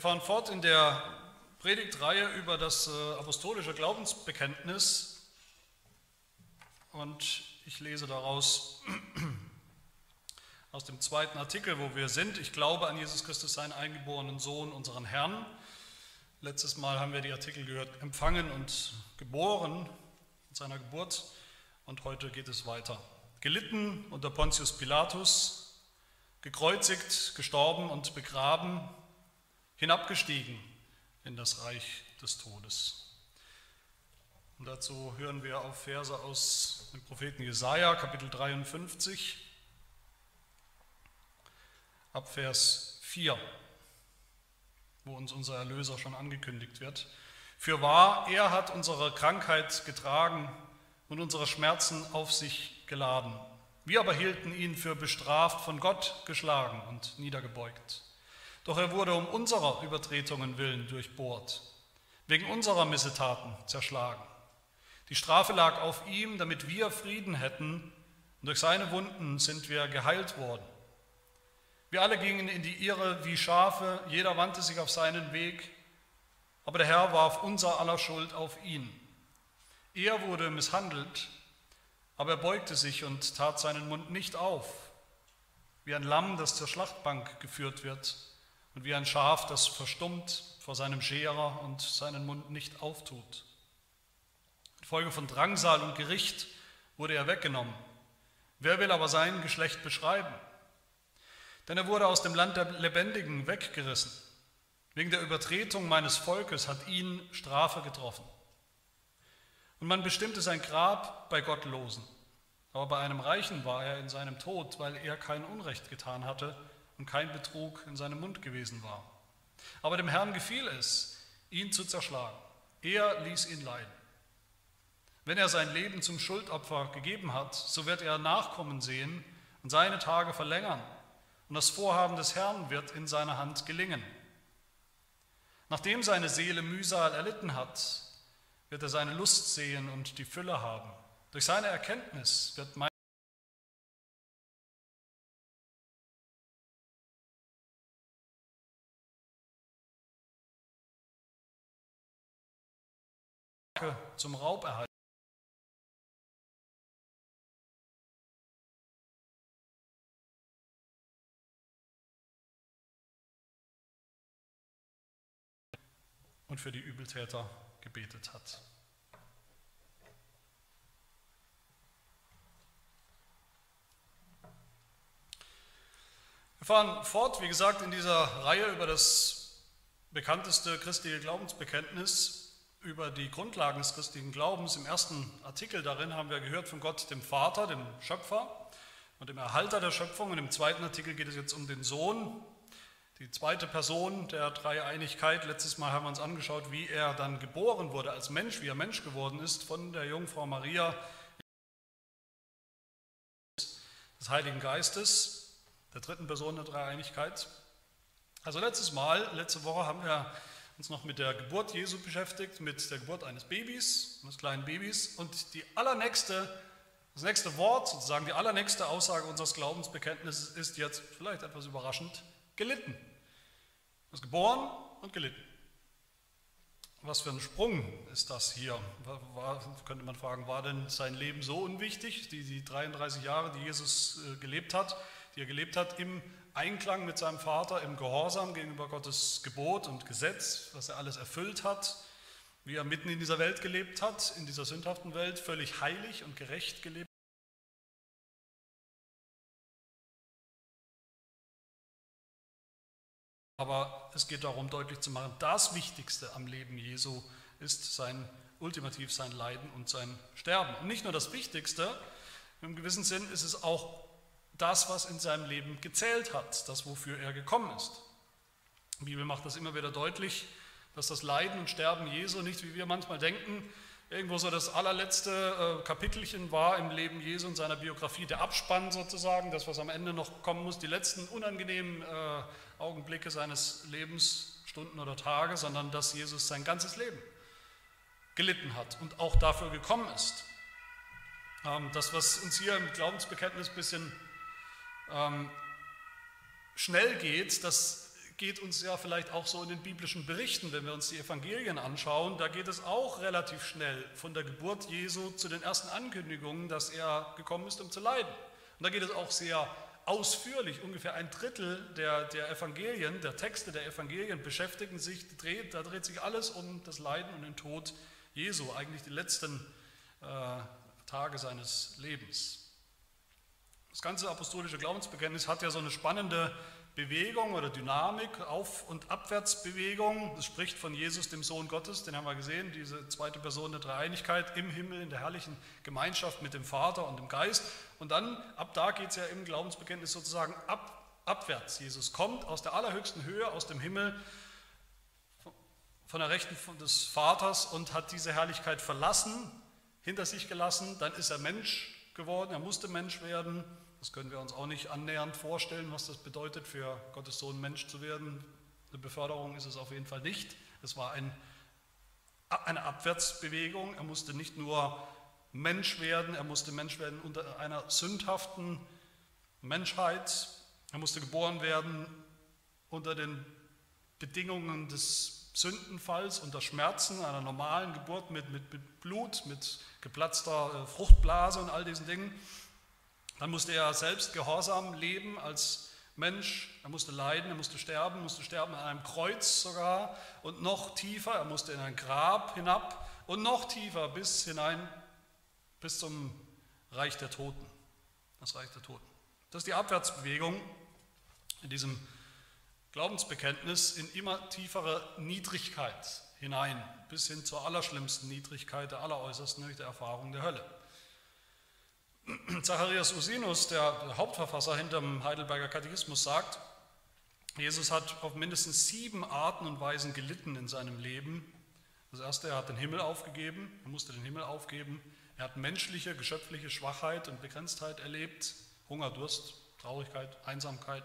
Wir fahren fort in der Predigtreihe über das äh, apostolische Glaubensbekenntnis und ich lese daraus aus dem zweiten Artikel, wo wir sind. Ich glaube an Jesus Christus, seinen eingeborenen Sohn, unseren Herrn. Letztes Mal haben wir die Artikel gehört, empfangen und geboren in seiner Geburt und heute geht es weiter. Gelitten unter Pontius Pilatus, gekreuzigt, gestorben und begraben, hinabgestiegen in das Reich des Todes. Und dazu hören wir auf Verse aus dem Propheten Jesaja, Kapitel 53, ab Vers 4, wo uns unser Erlöser schon angekündigt wird. Für wahr, er hat unsere Krankheit getragen und unsere Schmerzen auf sich geladen. Wir aber hielten ihn für bestraft, von Gott geschlagen und niedergebeugt. Doch er wurde um unserer Übertretungen willen durchbohrt, wegen unserer Missetaten zerschlagen. Die Strafe lag auf ihm, damit wir Frieden hätten, und durch seine Wunden sind wir geheilt worden. Wir alle gingen in die Irre wie Schafe, jeder wandte sich auf seinen Weg, aber der Herr warf unser aller Schuld auf ihn. Er wurde misshandelt, aber er beugte sich und tat seinen Mund nicht auf, wie ein Lamm, das zur Schlachtbank geführt wird, und wie ein Schaf, das verstummt vor seinem Scherer und seinen Mund nicht auftut. Infolge von Drangsal und Gericht wurde er weggenommen. Wer will aber sein Geschlecht beschreiben? Denn er wurde aus dem Land der Lebendigen weggerissen. Wegen der Übertretung meines Volkes hat ihn Strafe getroffen. Und man bestimmte sein Grab bei Gottlosen. Aber bei einem Reichen war er in seinem Tod, weil er kein Unrecht getan hatte und kein Betrug in seinem Mund gewesen war. Aber dem Herrn gefiel es, ihn zu zerschlagen. Er ließ ihn leiden. Wenn er sein Leben zum Schuldopfer gegeben hat, so wird er Nachkommen sehen und seine Tage verlängern. Und das Vorhaben des Herrn wird in seiner Hand gelingen. Nachdem seine Seele Mühsal erlitten hat, wird er seine Lust sehen und die Fülle haben. Durch seine Erkenntnis wird mein zum Raub erhalten. und für die Übeltäter gebetet hat. Wir fahren fort, wie gesagt, in dieser Reihe über das bekannteste christliche Glaubensbekenntnis, über die Grundlagen des christlichen Glaubens. Im ersten Artikel darin haben wir gehört von Gott, dem Vater, dem Schöpfer und dem Erhalter der Schöpfung. Und im zweiten Artikel geht es jetzt um den Sohn, die zweite Person der Dreieinigkeit. Letztes Mal haben wir uns angeschaut, wie er dann geboren wurde als Mensch, wie er Mensch geworden ist von der Jungfrau Maria des Heiligen Geistes, der dritten Person der Dreieinigkeit. Also letztes Mal, letzte Woche haben wir uns noch mit der Geburt Jesu beschäftigt, mit der Geburt eines Babys, eines kleinen Babys. Und die allernächste, das nächste Wort, sozusagen die allernächste Aussage unseres Glaubensbekenntnisses ist jetzt vielleicht etwas überraschend, gelitten. Er ist geboren und gelitten. Was für ein Sprung ist das hier? War, könnte man fragen, war denn sein Leben so unwichtig, die, die 33 Jahre, die Jesus äh, gelebt hat, die er gelebt hat im Einklang mit seinem Vater, im Gehorsam gegenüber Gottes Gebot und Gesetz, was er alles erfüllt hat, wie er mitten in dieser Welt gelebt hat, in dieser sündhaften Welt, völlig heilig und gerecht gelebt. Aber es geht darum, deutlich zu machen, das Wichtigste am Leben Jesu ist sein ultimativ sein Leiden und sein Sterben. Und nicht nur das Wichtigste, im gewissen Sinn ist es auch das, was in seinem Leben gezählt hat, das, wofür er gekommen ist. Die Bibel macht das immer wieder deutlich, dass das Leiden und Sterben Jesu nicht, wie wir manchmal denken, irgendwo so das allerletzte äh, Kapitelchen war im Leben Jesu und seiner Biografie, der Abspann sozusagen, das, was am Ende noch kommen muss, die letzten unangenehmen äh, Augenblicke seines Lebens, Stunden oder Tage, sondern dass Jesus sein ganzes Leben gelitten hat und auch dafür gekommen ist. Ähm, das, was uns hier im Glaubensbekenntnis ein bisschen ähm, schnell geht, das geht uns ja vielleicht auch so in den biblischen Berichten, wenn wir uns die Evangelien anschauen, da geht es auch relativ schnell von der Geburt Jesu zu den ersten Ankündigungen, dass er gekommen ist, um zu leiden. Und da geht es auch sehr ausführlich, ungefähr ein Drittel der, der Evangelien, der Texte der Evangelien beschäftigen sich, dreht, da dreht sich alles um das Leiden und den Tod Jesu, eigentlich die letzten äh, Tage seines Lebens. Das ganze apostolische Glaubensbekenntnis hat ja so eine spannende Bewegung oder Dynamik, Auf- und Abwärtsbewegung. Das spricht von Jesus, dem Sohn Gottes, den haben wir gesehen, diese zweite Person der Dreieinigkeit im Himmel, in der herrlichen Gemeinschaft mit dem Vater und dem Geist. Und dann, ab da geht es ja im Glaubensbekenntnis sozusagen ab, abwärts. Jesus kommt aus der allerhöchsten Höhe, aus dem Himmel, von der Rechten des Vaters und hat diese Herrlichkeit verlassen, hinter sich gelassen. Dann ist er Mensch geworden, er musste Mensch werden das können wir uns auch nicht annähernd vorstellen, was das bedeutet, für Gottes Sohn Mensch zu werden. Eine Beförderung ist es auf jeden Fall nicht. Es war ein, eine Abwärtsbewegung. Er musste nicht nur Mensch werden, er musste Mensch werden unter einer sündhaften Menschheit. Er musste geboren werden unter den Bedingungen des Sündenfalls, unter Schmerzen einer normalen Geburt mit, mit, mit Blut, mit geplatzter äh, Fruchtblase und all diesen Dingen. Dann musste er selbst gehorsam leben als Mensch. Er musste leiden, er musste sterben, musste sterben an einem Kreuz sogar. Und noch tiefer, er musste in ein Grab hinab und noch tiefer bis hinein, bis zum Reich der Toten. Das Reich der Toten. Das ist die Abwärtsbewegung in diesem Glaubensbekenntnis in immer tiefere Niedrigkeit hinein, bis hin zur allerschlimmsten Niedrigkeit, der alleräußersten, nämlich der Erfahrung der Hölle. Zacharias Usinus, der Hauptverfasser hinter dem Heidelberger Katechismus, sagt, Jesus hat auf mindestens sieben Arten und Weisen gelitten in seinem Leben. Das erste, er hat den Himmel aufgegeben, er musste den Himmel aufgeben. Er hat menschliche, geschöpfliche Schwachheit und Begrenztheit erlebt, Hunger, Durst, Traurigkeit, Einsamkeit.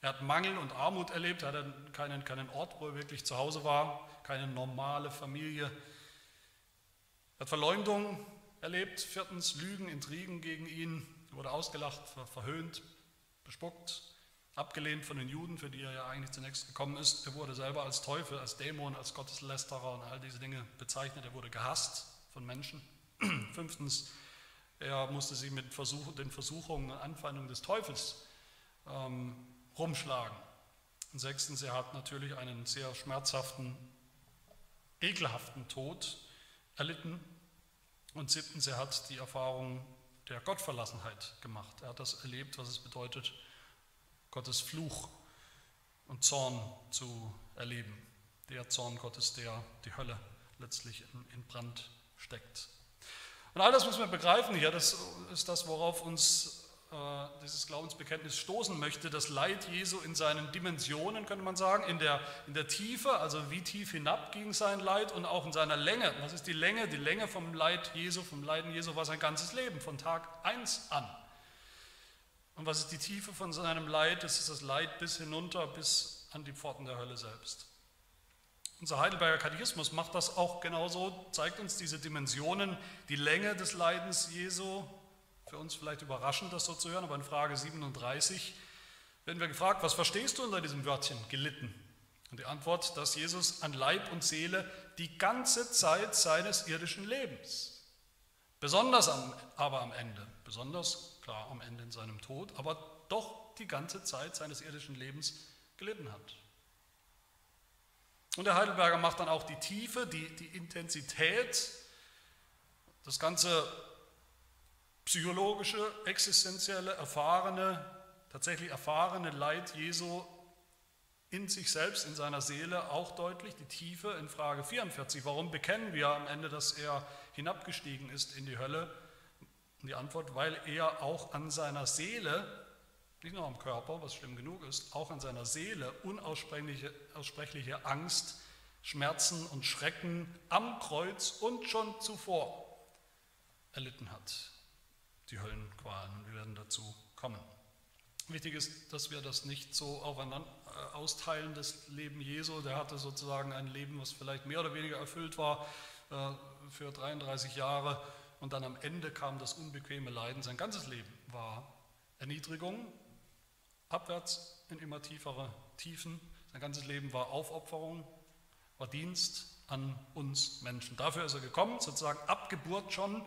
Er hat Mangel und Armut erlebt, er hatte keinen, keinen Ort, wo er wirklich zu Hause war, keine normale Familie. Er hat Verleumdung erlebt. Viertens Lügen, Intrigen gegen ihn. Er wurde ausgelacht, verhöhnt, bespuckt, abgelehnt von den Juden, für die er ja eigentlich zunächst gekommen ist. Er wurde selber als Teufel, als Dämon, als Gotteslästerer und all diese Dinge bezeichnet. Er wurde gehasst von Menschen. Fünftens, er musste sie mit Versuch, den Versuchungen und Anfeindungen des Teufels ähm, rumschlagen. Und sechstens, er hat natürlich einen sehr schmerzhaften, ekelhaften Tod erlitten, und siebtens, er hat die Erfahrung der Gottverlassenheit gemacht. Er hat das erlebt, was es bedeutet, Gottes Fluch und Zorn zu erleben. Der Zorn Gottes, der die Hölle letztlich in, Brand steckt. Und all das müssen wir begreifen hier. Das ist das, worauf uns dieses Glaubensbekenntnis stoßen möchte, das Leid Jesu in seinen Dimensionen, könnte man sagen, in der, in der Tiefe, also wie tief hinab ging sein Leid und auch in seiner Länge. Was ist die Länge? Die Länge vom Leid Jesu, vom Leiden Jesu war sein ganzes Leben, von Tag 1 an. Und was ist die Tiefe von seinem Leid? Das ist das Leid bis hinunter, bis an die Pforten der Hölle selbst. Unser Heidelberger Katechismus macht das auch genauso, zeigt uns diese Dimensionen, die Länge des Leidens Jesu, für uns vielleicht überraschend, das so zu hören, aber in Frage 37 werden wir gefragt, was verstehst du unter diesem Wörtchen gelitten? Und die Antwort, dass Jesus an Leib und Seele die ganze Zeit seines irdischen Lebens, besonders am, aber am Ende, besonders klar am Ende in seinem Tod, aber doch die ganze Zeit seines irdischen Lebens gelitten hat. Und der Heidelberger macht dann auch die Tiefe, die, die Intensität, das ganze psychologische, existenzielle, erfahrene, tatsächlich erfahrene Leid Jesu in sich selbst, in seiner Seele auch deutlich, die Tiefe in Frage 44. Warum bekennen wir am Ende, dass er hinabgestiegen ist in die Hölle? Die Antwort, weil er auch an seiner Seele, nicht nur am Körper, was schlimm genug ist, auch an seiner Seele unaussprechliche aussprechliche Angst, Schmerzen und Schrecken am Kreuz und schon zuvor erlitten hat die Höllenqualen. Wir werden dazu kommen. Wichtig ist, dass wir das nicht so aufeinander äh, austeilen, das Leben Jesu. Der hatte sozusagen ein Leben, was vielleicht mehr oder weniger erfüllt war äh, für 33 Jahre. Und dann am Ende kam das unbequeme Leiden. Sein ganzes Leben war Erniedrigung, abwärts in immer tiefere Tiefen. Sein ganzes Leben war Aufopferung, war Dienst an uns Menschen. Dafür ist er gekommen, sozusagen ab Geburt schon.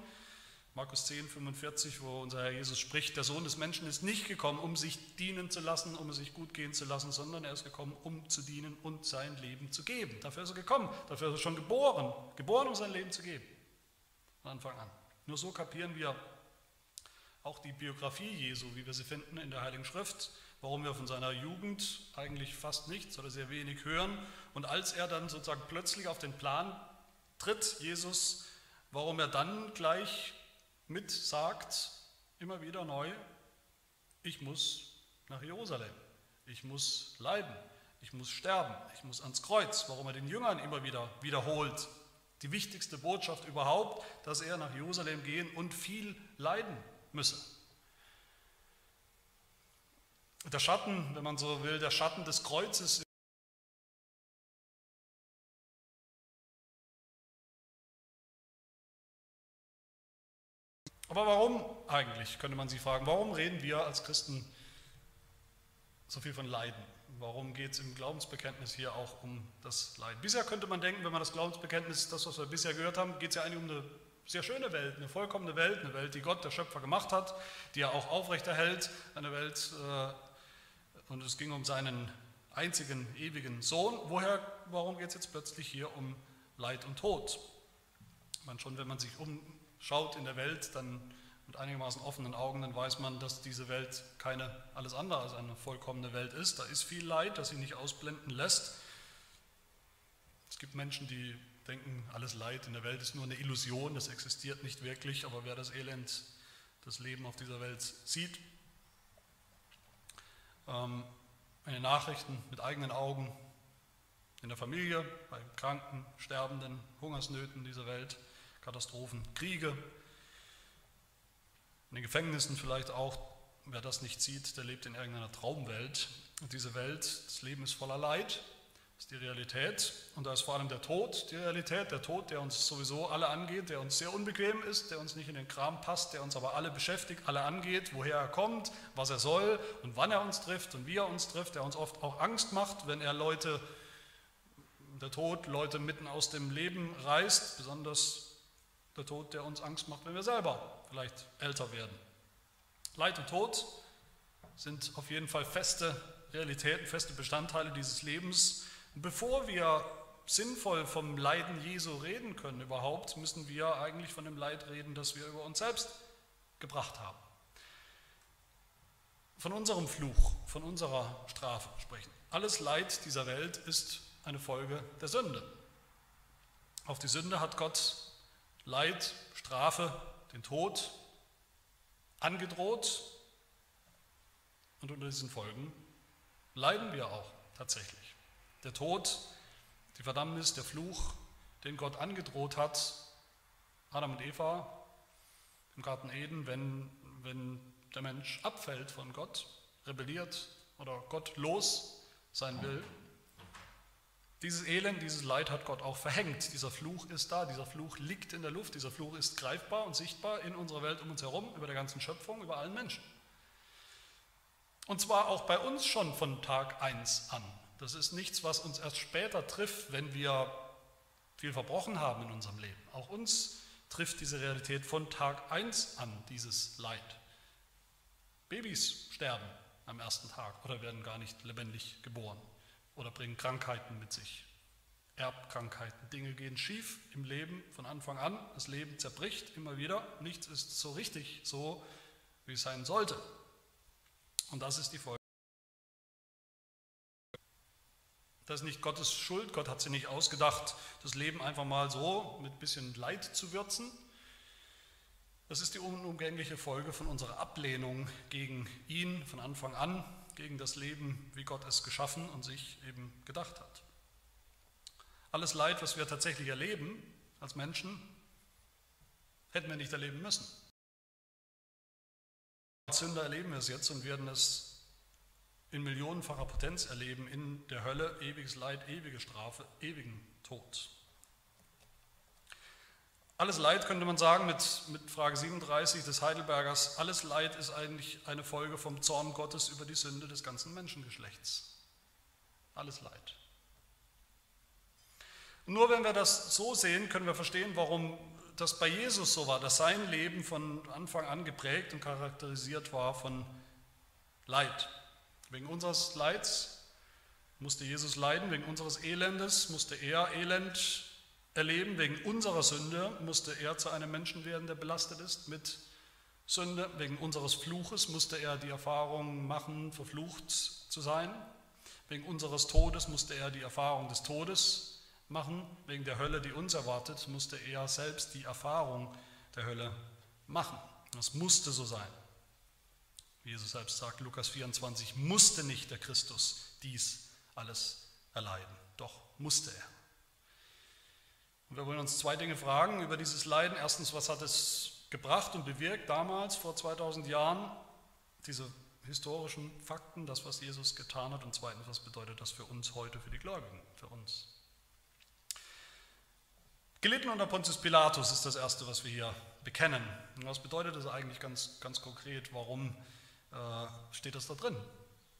Markus 10, 45, wo unser Herr Jesus spricht, der Sohn des Menschen ist nicht gekommen, um sich dienen zu lassen, um es sich gut gehen zu lassen, sondern er ist gekommen, um zu dienen und sein Leben zu geben. Dafür ist er gekommen, dafür ist er schon geboren, geboren, um sein Leben zu geben. Von Anfang an. Nur so kapieren wir auch die Biografie Jesu, wie wir sie finden in der Heiligen Schrift, warum wir von seiner Jugend eigentlich fast nichts oder sehr wenig hören. Und als er dann sozusagen plötzlich auf den Plan tritt, Jesus, warum er dann gleich mit sagt, immer wieder neu, ich muss nach Jerusalem, ich muss leiden, ich muss sterben, ich muss ans Kreuz, warum er den Jüngern immer wieder wiederholt. Die wichtigste Botschaft überhaupt, dass er nach Jerusalem gehen und viel leiden müsse. Der Schatten, wenn man so will, der Schatten des Kreuzes Aber warum eigentlich, könnte man sich fragen, warum reden wir als Christen so viel von Leiden? Warum geht es im Glaubensbekenntnis hier auch um das Leid? Bisher könnte man denken, wenn man das Glaubensbekenntnis, das, was wir bisher gehört haben, geht es ja eigentlich um eine sehr schöne Welt, eine vollkommene Welt, eine Welt, die Gott, der Schöpfer, gemacht hat, die er auch aufrechterhält, eine Welt, äh, und es ging um seinen einzigen ewigen Sohn. Woher, warum geht es jetzt plötzlich hier um Leid und Tod? Man schon, wenn man sich umschaut in der Welt, dann mit einigermaßen offenen Augen, dann weiß man, dass diese Welt keine alles andere als eine vollkommene Welt ist. Da ist viel Leid, das sich nicht ausblenden lässt. Es gibt Menschen, die denken, alles Leid in der Welt ist nur eine Illusion, das existiert nicht wirklich, aber wer das Elend, das Leben auf dieser Welt sieht, ähm, in den Nachrichten mit eigenen Augen, in der Familie, bei Kranken, Sterbenden, Hungersnöten dieser Welt, Katastrophen, Kriege, in den Gefängnissen vielleicht auch, wer das nicht sieht, der lebt in irgendeiner Traumwelt. Und diese Welt, das Leben ist voller Leid, ist die Realität. Und da ist vor allem der Tod die Realität, der Tod, der uns sowieso alle angeht, der uns sehr unbequem ist, der uns nicht in den Kram passt, der uns aber alle beschäftigt, alle angeht, woher er kommt, was er soll und wann er uns trifft und wie er uns trifft, der uns oft auch Angst macht, wenn er Leute, der Tod Leute mitten aus dem Leben reißt, besonders der Tod, der uns Angst macht, wenn wir selber vielleicht älter werden. Leid und Tod sind auf jeden Fall feste Realitäten, feste Bestandteile dieses Lebens und bevor wir sinnvoll vom Leiden Jesu reden können überhaupt, müssen wir eigentlich von dem Leid reden, das wir über uns selbst gebracht haben. Von unserem Fluch, von unserer Strafe sprechen. Alles Leid dieser Welt ist eine Folge der Sünde. Auf die Sünde hat Gott Leid, Strafe, den Tod angedroht und unter diesen Folgen leiden wir auch tatsächlich. Der Tod, die Verdammnis, der Fluch, den Gott angedroht hat, Adam und Eva im Garten Eden, wenn, wenn der Mensch abfällt von Gott, rebelliert oder Gott los sein will. Dieses Elend, dieses Leid hat Gott auch verhängt. Dieser Fluch ist da, dieser Fluch liegt in der Luft, dieser Fluch ist greifbar und sichtbar in unserer Welt um uns herum, über der ganzen Schöpfung, über allen Menschen. Und zwar auch bei uns schon von Tag 1 an. Das ist nichts, was uns erst später trifft, wenn wir viel verbrochen haben in unserem Leben. Auch uns trifft diese Realität von Tag 1 an, dieses Leid. Babys sterben am ersten Tag oder werden gar nicht lebendig geboren oder bringen Krankheiten mit sich. Erbkrankheiten. Dinge gehen schief im Leben von Anfang an. Das Leben zerbricht immer wieder. Nichts ist so richtig, so wie es sein sollte. Und das ist die Folge. Das ist nicht Gottes Schuld, Gott hat sie nicht ausgedacht, das Leben einfach mal so mit ein bisschen Leid zu würzen. Das ist die unumgängliche Folge von unserer Ablehnung gegen ihn von Anfang an, gegen das Leben, wie Gott es geschaffen und sich eben gedacht hat. Alles Leid, was wir tatsächlich erleben als Menschen, hätten wir nicht erleben müssen. Als Sünder erleben wir es jetzt und werden es in millionenfacher Potenz erleben in der Hölle, ewiges Leid, ewige Strafe, ewigen Tod. Alles Leid könnte man sagen mit, mit Frage 37 des Heidelbergers, alles Leid ist eigentlich eine Folge vom Zorn Gottes über die Sünde des ganzen Menschengeschlechts. alles Leid. Nur wenn wir das so sehen, können wir verstehen, warum das bei Jesus so war, dass sein Leben von Anfang an geprägt und charakterisiert war von Leid. Wegen unseres Leids musste Jesus leiden, wegen unseres Elendes musste er Elend erleben, wegen unserer Sünde musste er zu einem Menschen werden, der belastet ist mit Sünde, wegen unseres Fluches musste er die Erfahrung machen, verflucht zu sein, wegen unseres Todes musste er die Erfahrung des Todes machen, wegen der Hölle, die uns erwartet, musste er selbst die Erfahrung der Hölle machen. Das musste so sein. Wie Jesus selbst sagt, Lukas 24, musste nicht der Christus dies alles erleiden. Doch musste er. Und wir wollen uns zwei Dinge fragen über dieses Leiden. Erstens, was hat es gebracht und bewirkt damals, vor 2000 Jahren, diese historischen Fakten, das, was Jesus getan hat. Und zweitens, was bedeutet das für uns heute, für die Gläubigen, für uns. Gelitten unter Pontius Pilatus ist das Erste, was wir hier bekennen. Und was bedeutet das eigentlich ganz, ganz konkret? Warum äh, steht das da drin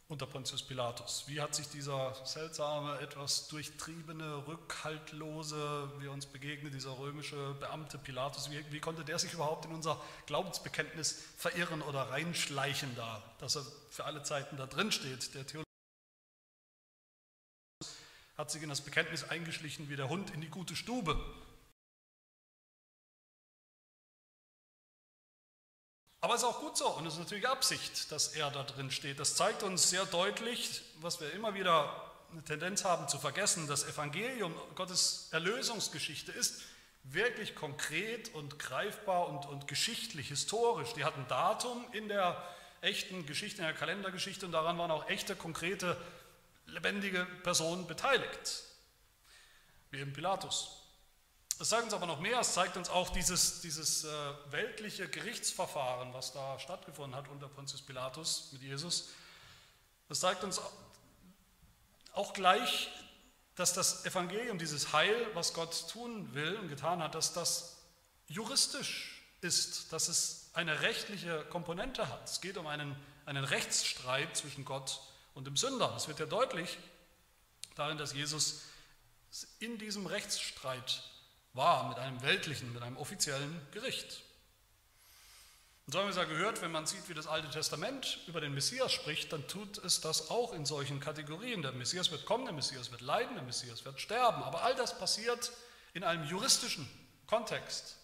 unter Pontius Pilatus. Wie hat sich dieser seltsame, etwas durchtriebene, rückhaltlose, wie uns begegnet, dieser römische Beamte Pilatus, wie, wie konnte der sich überhaupt in unser Glaubensbekenntnis verirren oder reinschleichen da, dass er für alle Zeiten da drin steht? Der Theologe hat sich in das Bekenntnis eingeschlichen wie der Hund in die gute Stube. Aber es ist auch gut so und es ist natürlich Absicht, dass er da drin steht. Das zeigt uns sehr deutlich, was wir immer wieder eine Tendenz haben zu vergessen, das Evangelium, Gottes Erlösungsgeschichte ist wirklich konkret und greifbar und, und geschichtlich, historisch. Die hat ein Datum in der echten Geschichte, in der Kalendergeschichte und daran waren auch echte, konkrete, lebendige Personen beteiligt, wie eben Pilatus. Es zeigt uns aber noch mehr, es zeigt uns auch dieses, dieses äh, weltliche Gerichtsverfahren, was da stattgefunden hat unter Pontius Pilatus mit Jesus. Es zeigt uns auch gleich, dass das Evangelium, dieses Heil, was Gott tun will und getan hat, dass das juristisch ist, dass es eine rechtliche Komponente hat. Es geht um einen, einen Rechtsstreit zwischen Gott und dem Sünder. Das wird ja deutlich darin, dass Jesus in diesem Rechtsstreit war mit einem weltlichen, mit einem offiziellen Gericht. Und so haben wir es ja gehört, wenn man sieht, wie das Alte Testament über den Messias spricht, dann tut es das auch in solchen Kategorien. Der Messias wird kommen, der Messias wird leiden, der Messias wird sterben. Aber all das passiert in einem juristischen Kontext.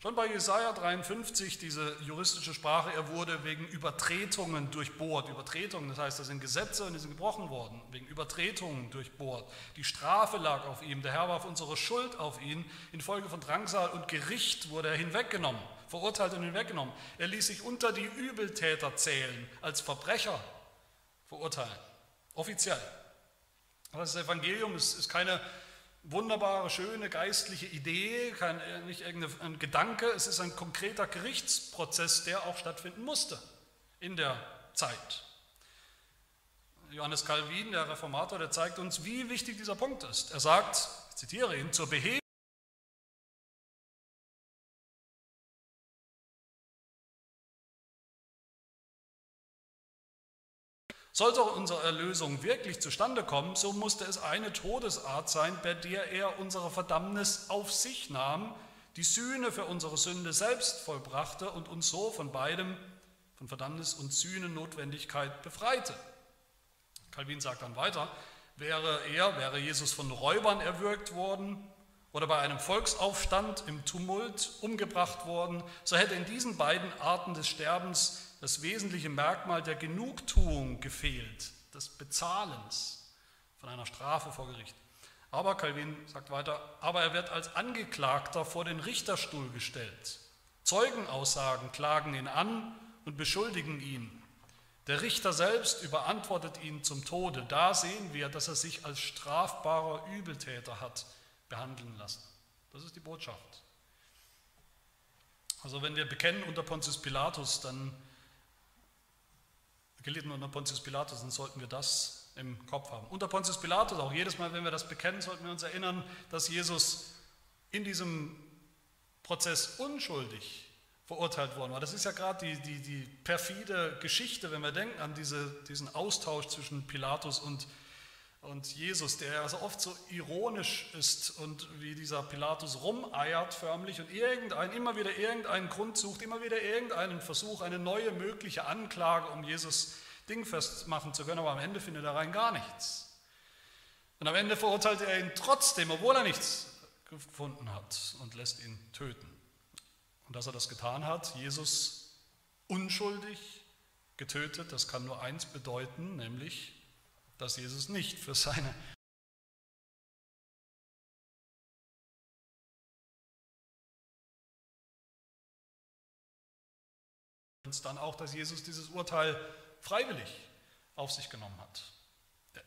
Schon bei Jesaja 53, diese juristische Sprache, er wurde wegen Übertretungen durchbohrt. Übertretungen, das heißt, da sind Gesetze und die sind gebrochen worden, wegen Übertretungen durchbohrt. Die Strafe lag auf ihm, der Herr warf unsere Schuld auf ihn. Infolge von Drangsal und Gericht wurde er hinweggenommen, verurteilt und hinweggenommen. Er ließ sich unter die Übeltäter zählen, als Verbrecher verurteilen, offiziell. das Evangelium ist, ist keine wunderbare, schöne geistliche Idee, kein, äh, nicht irgendein Gedanke, es ist ein konkreter Gerichtsprozess, der auch stattfinden musste in der Zeit. Johannes Calvin, der Reformator, der zeigt uns, wie wichtig dieser Punkt ist. Er sagt, ich zitiere ihn, zur Behebung Sollte unsere Erlösung wirklich zustande kommen, so musste es eine Todesart sein, bei der er unsere Verdammnis auf sich nahm, die Sühne für unsere Sünde selbst vollbrachte und uns so von beidem, von Verdammnis und Sühnennotwendigkeit befreite. Calvin sagt dann weiter, wäre er, wäre Jesus von Räubern erwürgt worden oder bei einem Volksaufstand im Tumult umgebracht worden, so hätte in diesen beiden Arten des Sterbens das wesentliche Merkmal der Genugtuung gefehlt, des Bezahlens von einer Strafe vor Gericht. Aber Calvin sagt weiter, aber er wird als Angeklagter vor den Richterstuhl gestellt. Zeugenaussagen klagen ihn an und beschuldigen ihn. Der Richter selbst überantwortet ihn zum Tode. Da sehen wir, dass er sich als strafbarer Übeltäter hat behandeln lassen. Das ist die Botschaft. Also wenn wir bekennen unter Pontius Pilatus, dann gelitten unter Pontius Pilatus, dann sollten wir das im Kopf haben. Unter Pontius Pilatus, auch jedes Mal, wenn wir das bekennen, sollten wir uns erinnern, dass Jesus in diesem Prozess unschuldig verurteilt worden war. Das ist ja gerade die, die, die perfide Geschichte, wenn wir denken an diese, diesen Austausch zwischen Pilatus und Und Jesus, der ja so oft so ironisch ist und wie dieser Pilatus rumeiert förmlich und irgendein, immer wieder irgendeinen Grund sucht, immer wieder irgendeinen Versuch, eine neue mögliche Anklage, um Jesus dingfest machen zu können, aber am Ende findet er rein gar nichts. Und am Ende verurteilt er ihn trotzdem, obwohl er nichts gefunden hat und lässt ihn töten. Und dass er das getan hat, Jesus unschuldig getötet, das kann nur eins bedeuten, nämlich dass Jesus nicht für seine uns dann auch, dass Jesus dieses Urteil freiwillig auf sich genommen hat.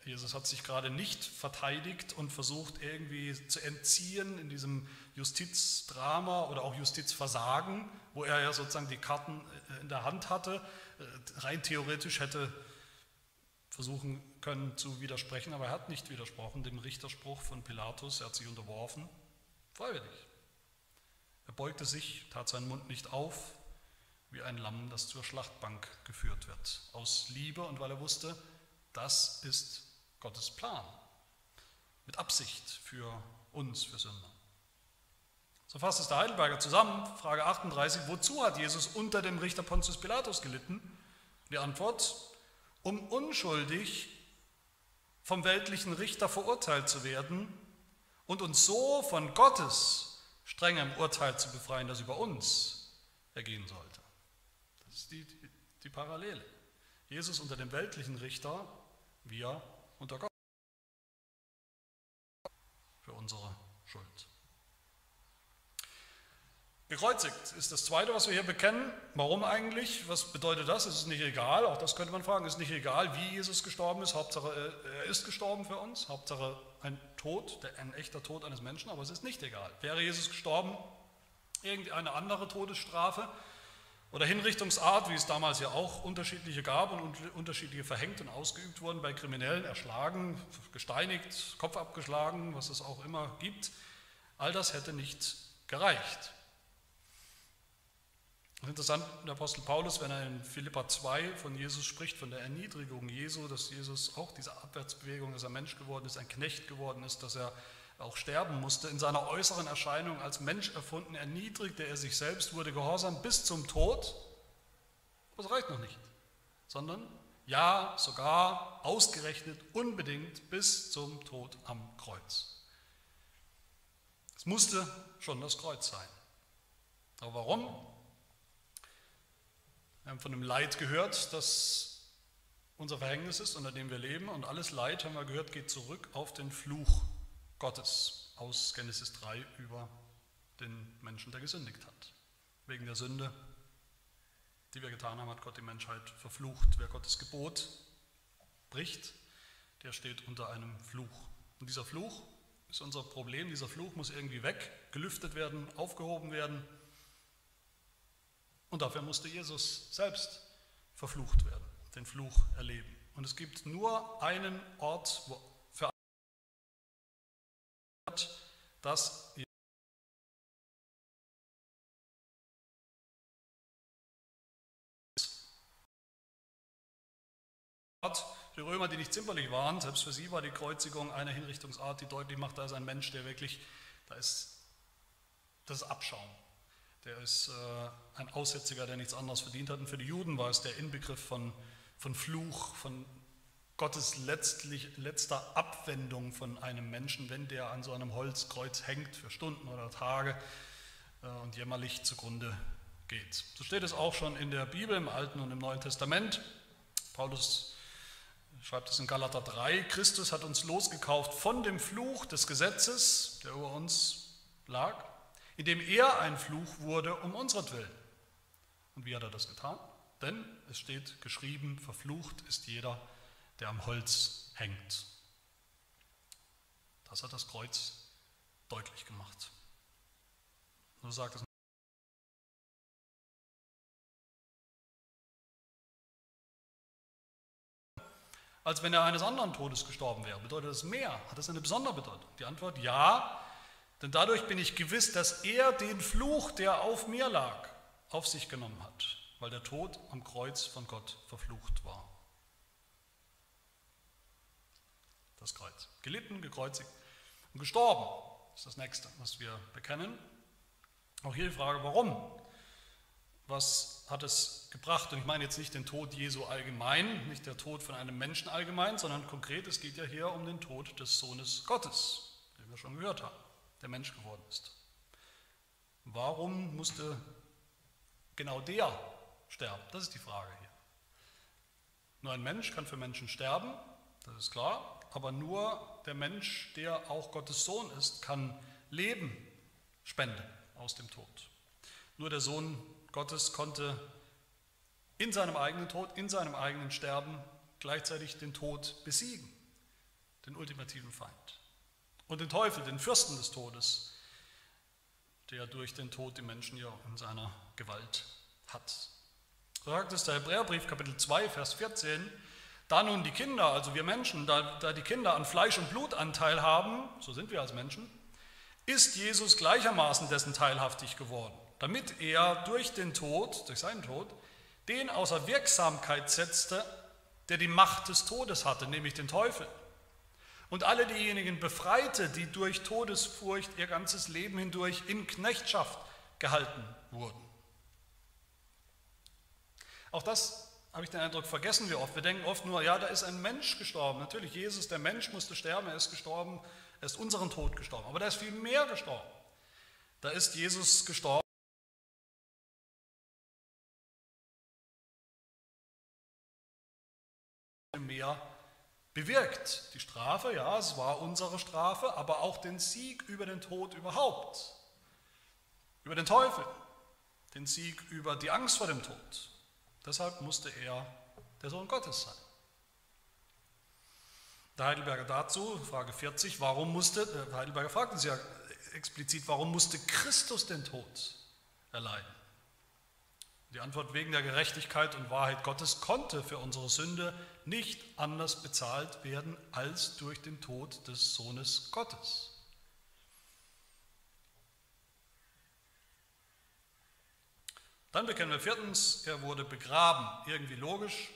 Jesus hat sich gerade nicht verteidigt und versucht irgendwie zu entziehen in diesem Justizdrama oder auch Justizversagen, wo er ja sozusagen die Karten in der Hand hatte. Rein theoretisch hätte versuchen können zu widersprechen, aber er hat nicht widersprochen dem Richterspruch von Pilatus, er hat sich unterworfen, freiwillig. Er beugte sich, tat seinen Mund nicht auf, wie ein Lamm, das zur Schlachtbank geführt wird, aus Liebe und weil er wusste, das ist Gottes Plan, mit Absicht für uns, für Sünder. So fasst es der Heidelberger zusammen, Frage 38, wozu hat Jesus unter dem Richter Pontius Pilatus gelitten? Die Antwort, um unschuldig vom weltlichen Richter verurteilt zu werden und uns so von Gottes strengem Urteil zu befreien, das über uns ergehen sollte. Das ist die, die, die Parallele. Jesus unter dem weltlichen Richter, wir unter Gott für unsere Schuld. Gekreuzigt ist das Zweite, was wir hier bekennen. Warum eigentlich? Was bedeutet das? Es ist nicht egal, auch das könnte man fragen, es ist nicht egal, wie Jesus gestorben ist. Hauptsache, er ist gestorben für uns. Hauptsache ein Tod, ein echter Tod eines Menschen, aber es ist nicht egal. Wäre Jesus gestorben, irgendeine andere Todesstrafe oder Hinrichtungsart, wie es damals ja auch unterschiedliche gab und unterschiedliche verhängt und ausgeübt wurden bei Kriminellen, erschlagen, gesteinigt, Kopf abgeschlagen, was es auch immer gibt, all das hätte nicht gereicht. Interessant, der Apostel Paulus, wenn er in Philippa 2 von Jesus spricht, von der Erniedrigung Jesu, dass Jesus auch diese Abwärtsbewegung, dass er Mensch geworden ist, ein Knecht geworden ist, dass er auch sterben musste, in seiner äußeren Erscheinung als Mensch erfunden, erniedrigte er sich selbst, wurde gehorsam bis zum Tod. Aber das reicht noch nicht, sondern ja, sogar ausgerechnet, unbedingt bis zum Tod am Kreuz. Es musste schon das Kreuz sein. Aber warum? Wir haben von dem Leid gehört, das unser Verhängnis ist, unter dem wir leben. Und alles Leid, haben wir gehört, geht zurück auf den Fluch Gottes aus Genesis 3 über den Menschen, der gesündigt hat. Wegen der Sünde, die wir getan haben, hat Gott die Menschheit verflucht. Wer Gottes Gebot bricht, der steht unter einem Fluch. Und dieser Fluch ist unser Problem. Dieser Fluch muss irgendwie weg, gelüftet werden, aufgehoben werden. Und dafür musste Jesus selbst verflucht werden, den Fluch erleben. Und es gibt nur einen Ort wo für das die Römer, die nicht zimperlich waren, selbst für sie war die Kreuzigung eine Hinrichtungsart, die deutlich macht, da ist ein Mensch, der wirklich, da ist das Abschaum. Der ist äh, ein Aussätziger, der nichts anderes verdient hat. Und für die Juden war es der Inbegriff von, von Fluch, von Gottes letztlich, letzter Abwendung von einem Menschen, wenn der an so einem Holzkreuz hängt für Stunden oder Tage äh, und jämmerlich zugrunde geht. So steht es auch schon in der Bibel, im Alten und im Neuen Testament. Paulus schreibt es in Galater 3, Christus hat uns losgekauft von dem Fluch des Gesetzes, der über uns lag, indem er ein Fluch wurde um unseretwillen. Und wie hat er das getan? Denn es steht geschrieben, verflucht ist jeder, der am Holz hängt. Das hat das Kreuz deutlich gemacht. So sagt es als wenn er eines anderen Todes gestorben wäre. Bedeutet das mehr? Hat das eine besondere Bedeutung? Die Antwort ja, denn dadurch bin ich gewiss, dass er den Fluch, der auf mir lag, auf sich genommen hat, weil der Tod am Kreuz von Gott verflucht war. das Kreuz. Gelitten, gekreuzigt und gestorben ist das nächste, was wir bekennen. Auch hier die Frage, warum? Was hat es gebracht? Und ich meine jetzt nicht den Tod Jesu allgemein, nicht der Tod von einem Menschen allgemein, sondern konkret, es geht ja hier um den Tod des Sohnes Gottes, den wir schon gehört haben, der Mensch geworden ist. Warum musste genau der sterben? Das ist die Frage hier. Nur ein Mensch kann für Menschen sterben, das ist klar, aber nur der Mensch, der auch Gottes Sohn ist, kann Leben spenden aus dem Tod. Nur der Sohn Gottes konnte in seinem eigenen Tod, in seinem eigenen Sterben gleichzeitig den Tod besiegen, den ultimativen Feind. Und den Teufel, den Fürsten des Todes, der durch den Tod die Menschen ja in seiner Gewalt hat. So sagt es der Hebräerbrief Kapitel 2, Vers 14, da nun die Kinder, also wir Menschen, da, da die Kinder an Fleisch und Blut Anteil haben, so sind wir als Menschen, ist Jesus gleichermaßen dessen teilhaftig geworden, damit er durch den Tod, durch seinen Tod, den außer Wirksamkeit setzte, der die Macht des Todes hatte, nämlich den Teufel. Und alle diejenigen befreite, die durch Todesfurcht ihr ganzes Leben hindurch in Knechtschaft gehalten wurden. Auch das habe ich den Eindruck, vergessen wir oft. Wir denken oft nur, ja, da ist ein Mensch gestorben. Natürlich, Jesus, der Mensch, musste sterben, er ist gestorben, er ist unseren Tod gestorben. Aber da ist viel mehr gestorben. Da ist Jesus gestorben. mehr bewirkt. Die Strafe, ja, es war unsere Strafe, aber auch den Sieg über den Tod überhaupt. Über den Teufel. Den Sieg über die Angst vor dem Tod. Deshalb musste er der Sohn Gottes sein. Der Heidelberger dazu, Frage 40, warum musste, der Heidelberger fragt uns ja explizit, warum musste Christus den Tod erleiden? Die Antwort wegen der Gerechtigkeit und Wahrheit Gottes konnte für unsere Sünde nicht anders bezahlt werden als durch den Tod des Sohnes Gottes. Dann bekennen wir viertens, er wurde begraben. Irgendwie logisch.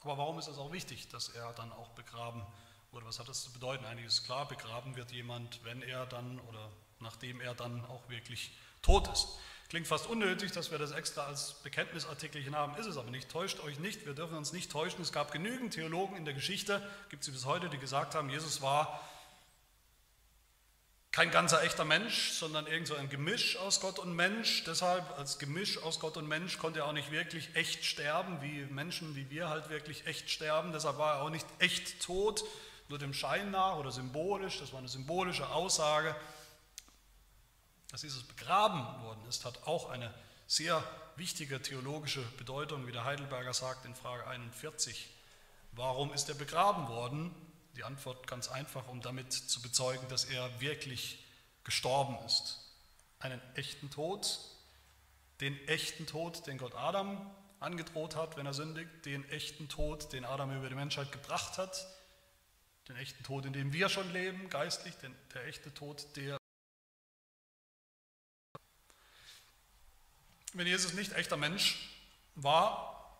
Aber warum ist es auch wichtig, dass er dann auch begraben wurde? Was hat das zu bedeuten? Ist klar, begraben wird jemand, wenn er dann oder nachdem er dann auch wirklich tot ist. Klingt fast unnötig, dass wir das extra als Bekenntnisartikelchen haben, ist es aber nicht. Täuscht euch nicht, wir dürfen uns nicht täuschen. Es gab genügend Theologen in der Geschichte, gibt sie bis heute, die gesagt haben, Jesus war kein ganzer echter Mensch, sondern irgend so ein Gemisch aus Gott und Mensch. Deshalb als Gemisch aus Gott und Mensch konnte er auch nicht wirklich echt sterben, wie Menschen, wie wir halt wirklich echt sterben. Deshalb war er auch nicht echt tot, nur dem Schein nach oder symbolisch. Das war eine symbolische Aussage. Dass Jesus begraben worden ist, hat auch eine sehr wichtige theologische Bedeutung, wie der Heidelberger sagt in Frage 41. Warum ist er begraben worden? Die Antwort ganz einfach, um damit zu bezeugen, dass er wirklich gestorben ist. Einen echten Tod, den echten Tod, den Gott Adam angedroht hat, wenn er sündigt, den echten Tod, den Adam über die Menschheit gebracht hat, den echten Tod, in dem wir schon leben, geistlich, den, der echte Tod, der... Wenn Jesus nicht echter Mensch war,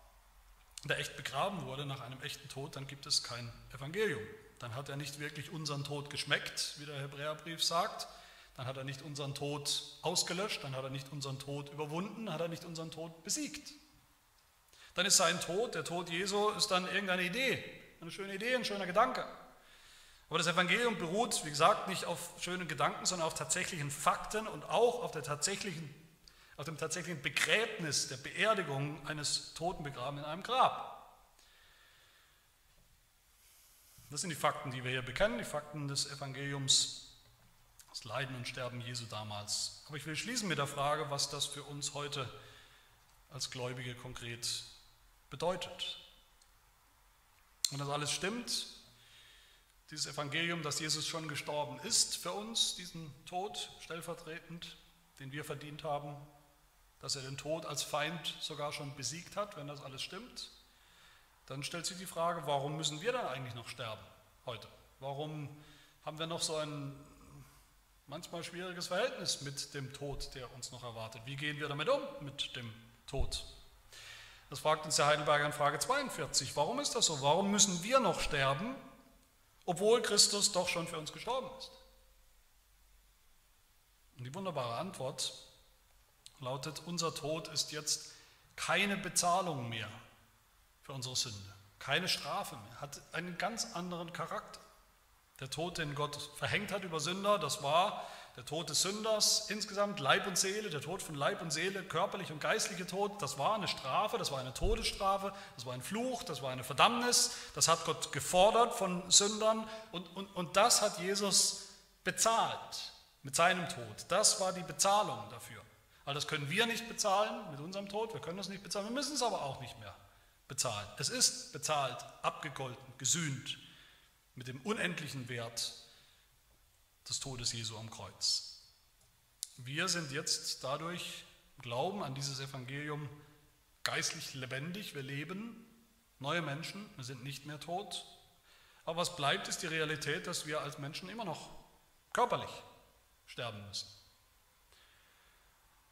der echt begraben wurde nach einem echten Tod, dann gibt es kein Evangelium dann hat er nicht wirklich unseren Tod geschmeckt, wie der Hebräerbrief sagt. Dann hat er nicht unseren Tod ausgelöscht, dann hat er nicht unseren Tod überwunden, dann hat er nicht unseren Tod besiegt. Dann ist sein Tod, der Tod Jesu, ist dann irgendeine Idee, eine schöne Idee, ein schöner Gedanke. Aber das Evangelium beruht, wie gesagt, nicht auf schönen Gedanken, sondern auf tatsächlichen Fakten und auch auf, der tatsächlichen, auf dem tatsächlichen Begräbnis, der Beerdigung eines Toten begraben in einem Grab. Das sind die Fakten, die wir hier bekennen, die Fakten des Evangeliums, das Leiden und Sterben Jesu damals. Aber ich will schließen mit der Frage, was das für uns heute als Gläubige konkret bedeutet. Wenn das alles stimmt, dieses Evangelium, dass Jesus schon gestorben ist für uns, diesen Tod stellvertretend, den wir verdient haben, dass er den Tod als Feind sogar schon besiegt hat, wenn das alles stimmt, dann stellt sich die Frage, warum müssen wir dann eigentlich noch sterben heute? Warum haben wir noch so ein manchmal schwieriges Verhältnis mit dem Tod, der uns noch erwartet? Wie gehen wir damit um, mit dem Tod? Das fragt uns der Heidelberger in Frage 42. Warum ist das so? Warum müssen wir noch sterben, obwohl Christus doch schon für uns gestorben ist? Und die wunderbare Antwort lautet, unser Tod ist jetzt keine Bezahlung mehr für unsere Sünde, keine Strafe mehr, hat einen ganz anderen Charakter. Der Tod, den Gott verhängt hat über Sünder, das war der Tod des Sünders insgesamt, Leib und Seele, der Tod von Leib und Seele, körperlich und geistliche Tod, das war eine Strafe, das war eine Todesstrafe, das war ein Fluch, das war eine Verdammnis, das hat Gott gefordert von Sündern und, und, und das hat Jesus bezahlt mit seinem Tod. Das war die Bezahlung dafür. Weil das können wir nicht bezahlen mit unserem Tod, wir können das nicht bezahlen, wir müssen es aber auch nicht mehr bezahlen. Es ist bezahlt, abgegolten, gesühnt mit dem unendlichen Wert des Todes Jesu am Kreuz. Wir sind jetzt dadurch Glauben an dieses Evangelium geistlich lebendig, wir leben, neue Menschen, wir sind nicht mehr tot. Aber was bleibt, ist die Realität, dass wir als Menschen immer noch körperlich sterben müssen.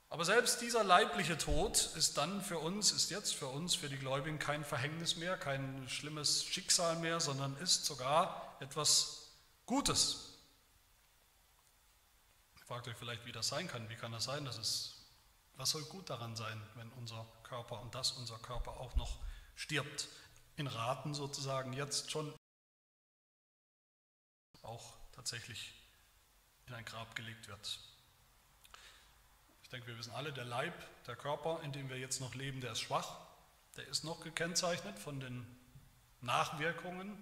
Aber selbst dieser leibliche Tod ist dann für uns, ist jetzt für uns, für die Gläubigen kein Verhängnis mehr, kein schlimmes Schicksal mehr, sondern ist sogar etwas Gutes. Fragt euch vielleicht, wie das sein kann. Wie kann das sein? dass es, was soll gut daran sein, wenn unser Körper und das unser Körper auch noch stirbt? In Raten sozusagen jetzt schon auch tatsächlich in ein Grab gelegt wird. Ich denke, wir wissen alle, der Leib, der Körper, in dem wir jetzt noch leben, der ist schwach. Der ist noch gekennzeichnet von den Nachwirkungen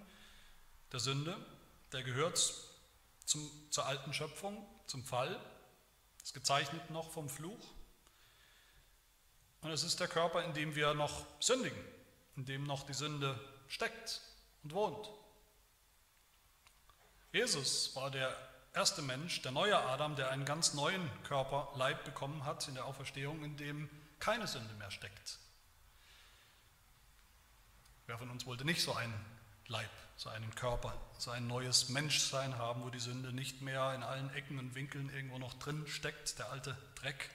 der Sünde. Der gehört zum, zur alten Schöpfung zum Fall, ist gezeichnet noch vom Fluch. Und es ist der Körper, in dem wir noch sündigen, in dem noch die Sünde steckt und wohnt. Jesus war der erste Mensch, der neue Adam, der einen ganz neuen Körper, Leib bekommen hat in der Auferstehung, in dem keine Sünde mehr steckt. Wer von uns wollte nicht so einen Leib, so einen Körper, so ein neues Menschsein haben, wo die Sünde nicht mehr in allen Ecken und Winkeln irgendwo noch drin steckt, der alte Dreck.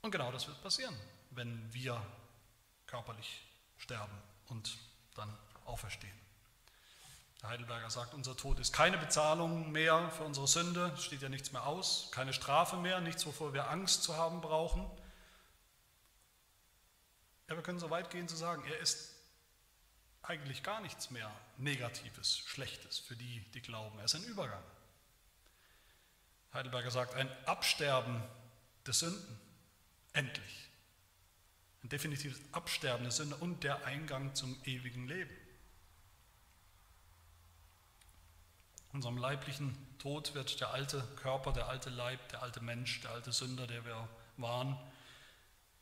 Und genau das wird passieren, wenn wir körperlich sterben und dann auferstehen. Der Heidelberger sagt, unser Tod ist keine Bezahlung mehr für unsere Sünde, es steht ja nichts mehr aus, keine Strafe mehr, nichts, wovor wir Angst zu haben brauchen. Ja, wir können so weit gehen zu sagen, er ist eigentlich gar nichts mehr Negatives, Schlechtes für die, die glauben. Er ist ein Übergang. Heidelberger sagt, ein Absterben der Sünden, endlich. Ein definitives Absterben der Sünde und der Eingang zum ewigen Leben. Unserem leiblichen Tod wird der alte Körper, der alte Leib, der alte Mensch, der alte Sünder, der wir waren,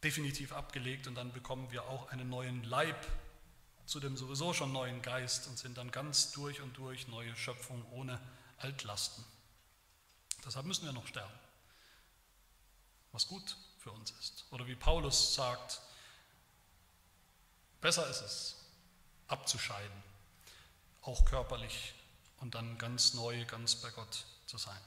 definitiv abgelegt und dann bekommen wir auch einen neuen Leib zu dem sowieso schon neuen Geist und sind dann ganz durch und durch neue Schöpfung ohne Altlasten. Deshalb müssen wir noch sterben, was gut für uns ist. Oder wie Paulus sagt, besser ist es, abzuscheiden, auch körperlich und dann ganz neu, ganz bei Gott zu sein.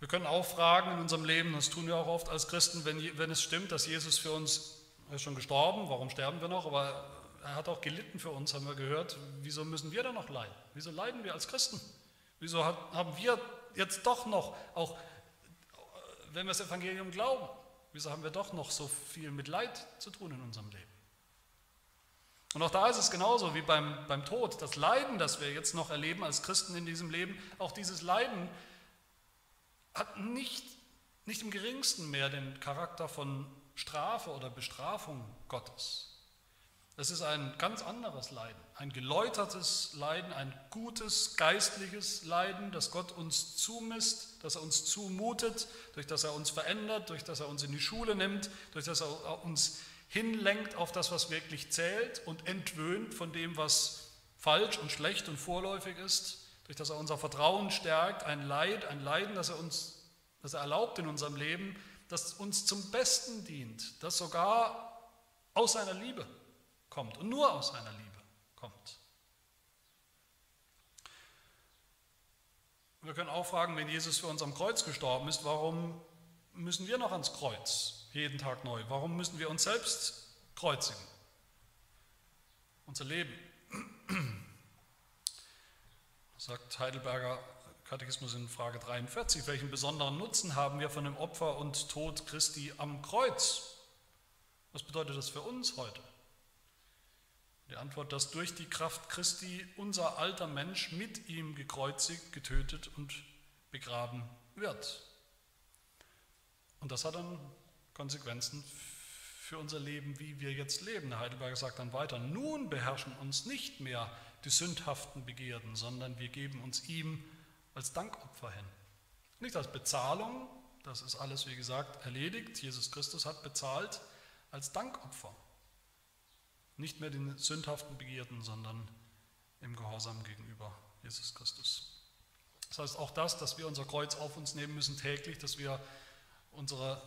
Wir können auch fragen in unserem Leben, das tun wir auch oft als Christen, wenn, wenn es stimmt, dass Jesus für uns er ist schon gestorben, warum sterben wir noch? Aber er hat auch gelitten für uns, haben wir gehört. Wieso müssen wir dann noch leiden? Wieso leiden wir als Christen? Wieso haben wir jetzt doch noch, auch wenn wir das Evangelium glauben, wieso haben wir doch noch so viel mit Leid zu tun in unserem Leben? Und auch da ist es genauso wie beim, beim Tod. Das Leiden, das wir jetzt noch erleben als Christen in diesem Leben, auch dieses Leiden hat nicht, nicht im geringsten mehr den Charakter von Strafe oder Bestrafung Gottes. Es ist ein ganz anderes Leiden, ein geläutertes Leiden, ein gutes geistliches Leiden, das Gott uns zumisst, das er uns zumutet, durch das er uns verändert, durch das er uns in die Schule nimmt, durch das er uns hinlenkt auf das, was wirklich zählt und entwöhnt von dem, was falsch und schlecht und vorläufig ist, durch das er unser Vertrauen stärkt, ein Leid, ein Leiden, das er uns das er erlaubt in unserem Leben, das uns zum Besten dient, das sogar aus seiner Liebe kommt und nur aus seiner Liebe kommt. Wir können auch fragen, wenn Jesus für uns am Kreuz gestorben ist, warum müssen wir noch ans Kreuz jeden Tag neu? Warum müssen wir uns selbst kreuzigen? unser Leben. Sagt Heidelberger Katechismus in Frage 43, welchen besonderen Nutzen haben wir von dem Opfer und Tod Christi am Kreuz? Was bedeutet das für uns heute? Die Antwort, dass durch die Kraft Christi unser alter Mensch mit ihm gekreuzigt, getötet und begraben wird. Und das hat dann Konsequenzen für unser Leben, wie wir jetzt leben. Heidelberger sagt dann weiter, nun beherrschen uns nicht mehr die sündhaften Begierden, sondern wir geben uns ihm als Dankopfer hin. Nicht als Bezahlung, das ist alles, wie gesagt, erledigt. Jesus Christus hat bezahlt als Dankopfer. Nicht mehr den sündhaften Begierden, sondern im Gehorsam gegenüber Jesus Christus. Das heißt auch das, dass wir unser Kreuz auf uns nehmen müssen täglich, dass wir unsere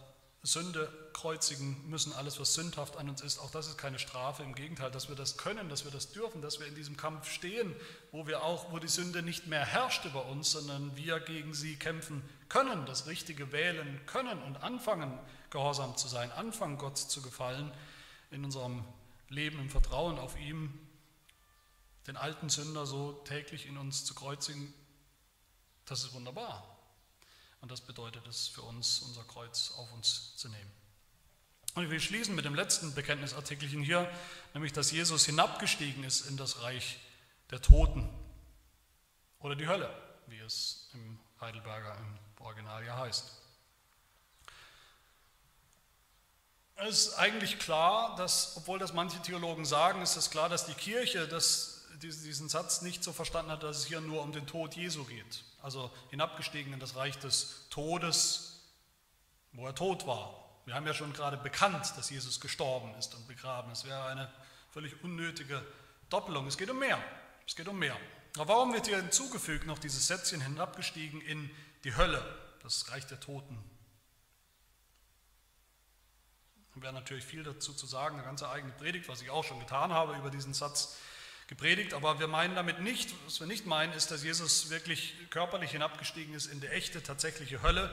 Sünde kreuzigen müssen, alles was sündhaft an uns ist, auch das ist keine Strafe, im Gegenteil, dass wir das können, dass wir das dürfen, dass wir in diesem Kampf stehen, wo wir auch, wo die Sünde nicht mehr herrscht über uns, sondern wir gegen sie kämpfen können, das Richtige wählen können und anfangen, gehorsam zu sein, anfangen, Gott zu gefallen in unserem Leben im Vertrauen auf ihm, den alten Sünder so täglich in uns zu kreuzigen, das ist wunderbar. Und das bedeutet es für uns, unser Kreuz auf uns zu nehmen. Und will schließen mit dem letzten Bekenntnisartikelchen hier, nämlich dass Jesus hinabgestiegen ist in das Reich der Toten oder die Hölle, wie es im Heidelberger im Original ja heißt. Es ist eigentlich klar, dass, obwohl das manche Theologen sagen, ist es klar, dass die Kirche das, diesen Satz nicht so verstanden hat, dass es hier nur um den Tod Jesu geht also hinabgestiegen in das Reich des Todes, wo er tot war. Wir haben ja schon gerade bekannt, dass Jesus gestorben ist und begraben. Es wäre eine völlig unnötige Doppelung. Es geht um mehr. Es geht um mehr. Aber warum wird hier hinzugefügt noch dieses Sätzchen hinabgestiegen in die Hölle, das Reich der Toten? Da wäre natürlich viel dazu zu sagen, eine ganze eigene Predigt, was ich auch schon getan habe über diesen Satz gepredigt, aber wir meinen damit nicht, was wir nicht meinen, ist, dass Jesus wirklich körperlich hinabgestiegen ist in die echte, tatsächliche Hölle,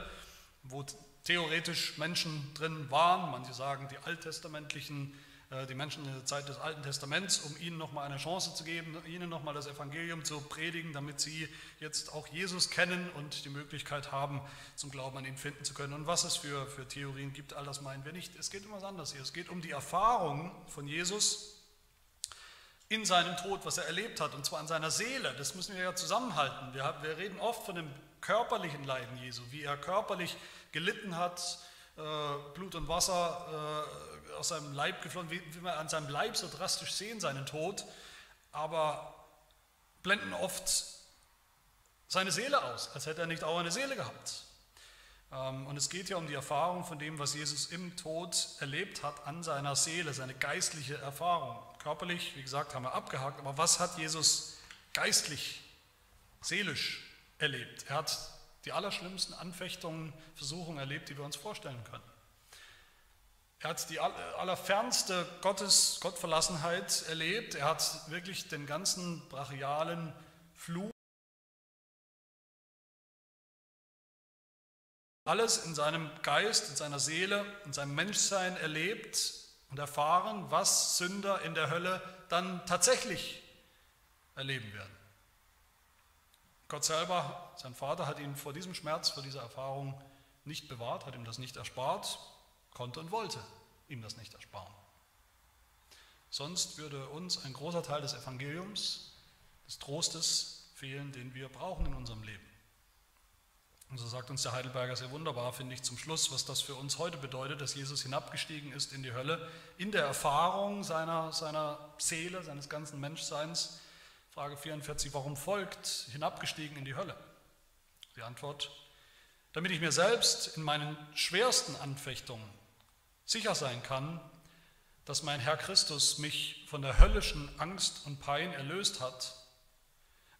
wo theoretisch Menschen drin waren. Manche sagen, die alttestamentlichen, äh, die Menschen in der Zeit des Alten Testaments, um ihnen nochmal eine Chance zu geben, ihnen nochmal das Evangelium zu predigen, damit sie jetzt auch Jesus kennen und die Möglichkeit haben, zum Glauben an ihn finden zu können. Und was es für, für Theorien gibt, all das meinen wir nicht. Es geht um was anderes hier. Es geht um die Erfahrung von Jesus in seinem Tod, was er erlebt hat, und zwar an seiner Seele. Das müssen wir ja zusammenhalten. Wir, wir reden oft von dem körperlichen Leiden Jesu, wie er körperlich gelitten hat, äh, Blut und Wasser äh, aus seinem Leib geflossen, wie, wie wir an seinem Leib so drastisch sehen, seinen Tod, aber blenden oft seine Seele aus, als hätte er nicht auch eine Seele gehabt. Ähm, und es geht ja um die Erfahrung von dem, was Jesus im Tod erlebt hat an seiner Seele, seine geistliche Erfahrung. Körperlich, wie gesagt, haben wir abgehakt, aber was hat Jesus geistlich, seelisch erlebt? Er hat die allerschlimmsten Anfechtungen, Versuchungen erlebt, die wir uns vorstellen können. Er hat die allerfernste Gottes, Gottverlassenheit erlebt. Er hat wirklich den ganzen brachialen Fluch, alles in seinem Geist, in seiner Seele, in seinem Menschsein erlebt und erfahren, was Sünder in der Hölle dann tatsächlich erleben werden. Gott selber, sein Vater, hat ihn vor diesem Schmerz, vor dieser Erfahrung nicht bewahrt, hat ihm das nicht erspart, konnte und wollte ihm das nicht ersparen. Sonst würde uns ein großer Teil des Evangeliums, des Trostes fehlen, den wir brauchen in unserem Leben. Und so sagt uns der Heidelberger sehr wunderbar, finde ich, zum Schluss, was das für uns heute bedeutet, dass Jesus hinabgestiegen ist in die Hölle, in der Erfahrung seiner, seiner Seele, seines ganzen Menschseins. Frage 44, warum folgt hinabgestiegen in die Hölle? Die Antwort, damit ich mir selbst in meinen schwersten Anfechtungen sicher sein kann, dass mein Herr Christus mich von der höllischen Angst und Pein erlöst hat,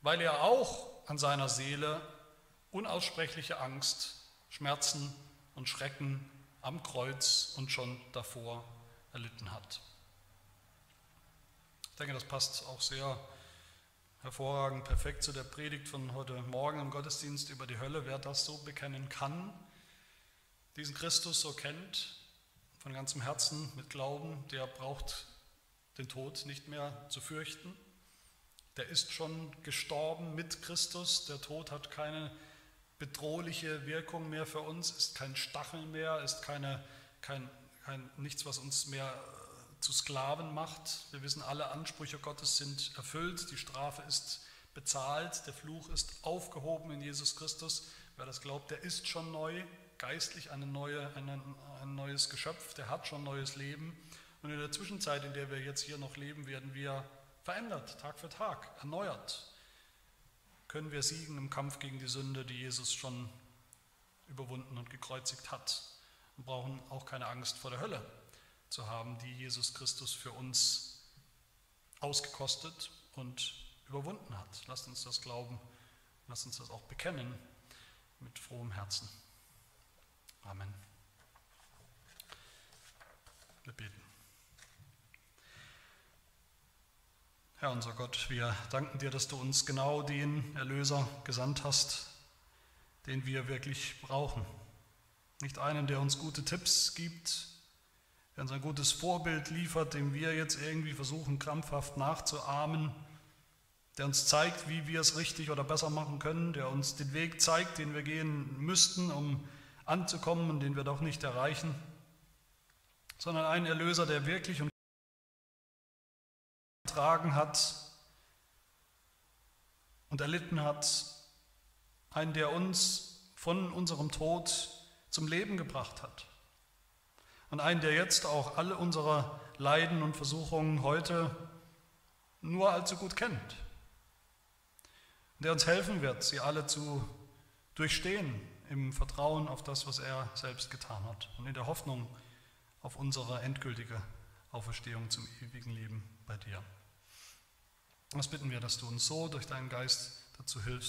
weil er auch an seiner Seele unaussprechliche Angst, Schmerzen und Schrecken am Kreuz und schon davor erlitten hat. Ich denke, das passt auch sehr hervorragend, perfekt zu der Predigt von heute Morgen im Gottesdienst über die Hölle. Wer das so bekennen kann, diesen Christus so kennt, von ganzem Herzen mit Glauben, der braucht den Tod nicht mehr zu fürchten. Der ist schon gestorben mit Christus. Der Tod hat keine bedrohliche Wirkung mehr für uns, ist kein Stachel mehr, ist keine, kein, kein, nichts, was uns mehr äh, zu Sklaven macht. Wir wissen, alle Ansprüche Gottes sind erfüllt, die Strafe ist bezahlt, der Fluch ist aufgehoben in Jesus Christus. Wer das glaubt, der ist schon neu, geistlich eine neue, eine, ein neues Geschöpf, der hat schon neues Leben. Und in der Zwischenzeit, in der wir jetzt hier noch leben, werden wir verändert, Tag für Tag, erneuert. Können wir siegen im Kampf gegen die Sünde, die Jesus schon überwunden und gekreuzigt hat. Und brauchen auch keine Angst vor der Hölle zu haben, die Jesus Christus für uns ausgekostet und überwunden hat. Lasst uns das glauben, lasst uns das auch bekennen mit frohem Herzen. Amen. Wir beten. Herr unser Gott, wir danken dir, dass du uns genau den Erlöser gesandt hast, den wir wirklich brauchen. Nicht einen, der uns gute Tipps gibt, der uns ein gutes Vorbild liefert, dem wir jetzt irgendwie versuchen, krampfhaft nachzuahmen, der uns zeigt, wie wir es richtig oder besser machen können, der uns den Weg zeigt, den wir gehen müssten, um anzukommen und den wir doch nicht erreichen, sondern einen Erlöser, der wirklich und getragen hat und erlitten hat, einen, der uns von unserem Tod zum Leben gebracht hat. Und einen, der jetzt auch alle unsere Leiden und Versuchungen heute nur allzu gut kennt, der uns helfen wird, sie alle zu durchstehen im Vertrauen auf das, was er selbst getan hat. Und in der Hoffnung auf unsere endgültige Auferstehung zum ewigen Leben bei dir. Das bitten wir, dass du uns so durch deinen Geist dazu hilfst,